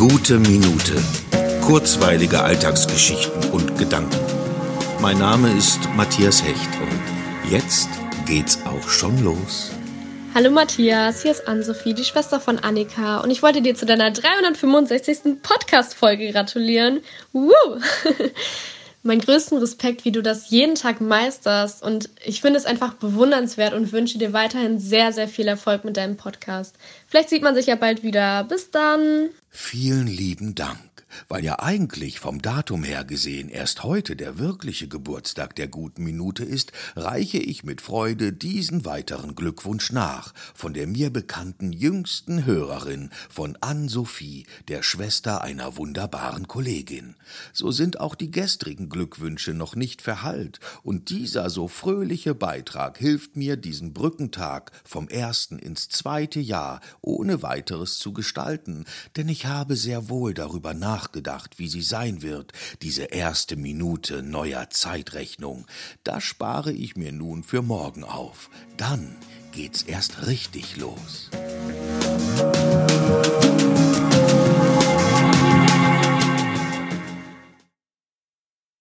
Gute Minute. Kurzweilige Alltagsgeschichten und Gedanken. Mein Name ist Matthias Hecht und jetzt geht's auch schon los. Hallo Matthias, hier ist Ann-Sophie, die Schwester von Annika und ich wollte dir zu deiner 365. Podcast-Folge gratulieren. Woo! meinen größten Respekt, wie du das jeden Tag meisterst. Und ich finde es einfach bewundernswert und wünsche dir weiterhin sehr, sehr viel Erfolg mit deinem Podcast. Vielleicht sieht man sich ja bald wieder. Bis dann. Vielen lieben Dank weil ja eigentlich vom Datum her gesehen erst heute der wirkliche Geburtstag der guten Minute ist, reiche ich mit Freude diesen weiteren Glückwunsch nach von der mir bekannten jüngsten Hörerin von Ann-Sophie, der Schwester einer wunderbaren Kollegin. So sind auch die gestrigen Glückwünsche noch nicht verhallt, und dieser so fröhliche Beitrag hilft mir, diesen Brückentag vom ersten ins zweite Jahr ohne weiteres zu gestalten, denn ich habe sehr wohl darüber nachgedacht, nachgedacht, wie sie sein wird, diese erste Minute neuer Zeitrechnung. Das spare ich mir nun für morgen auf. Dann geht's erst richtig los.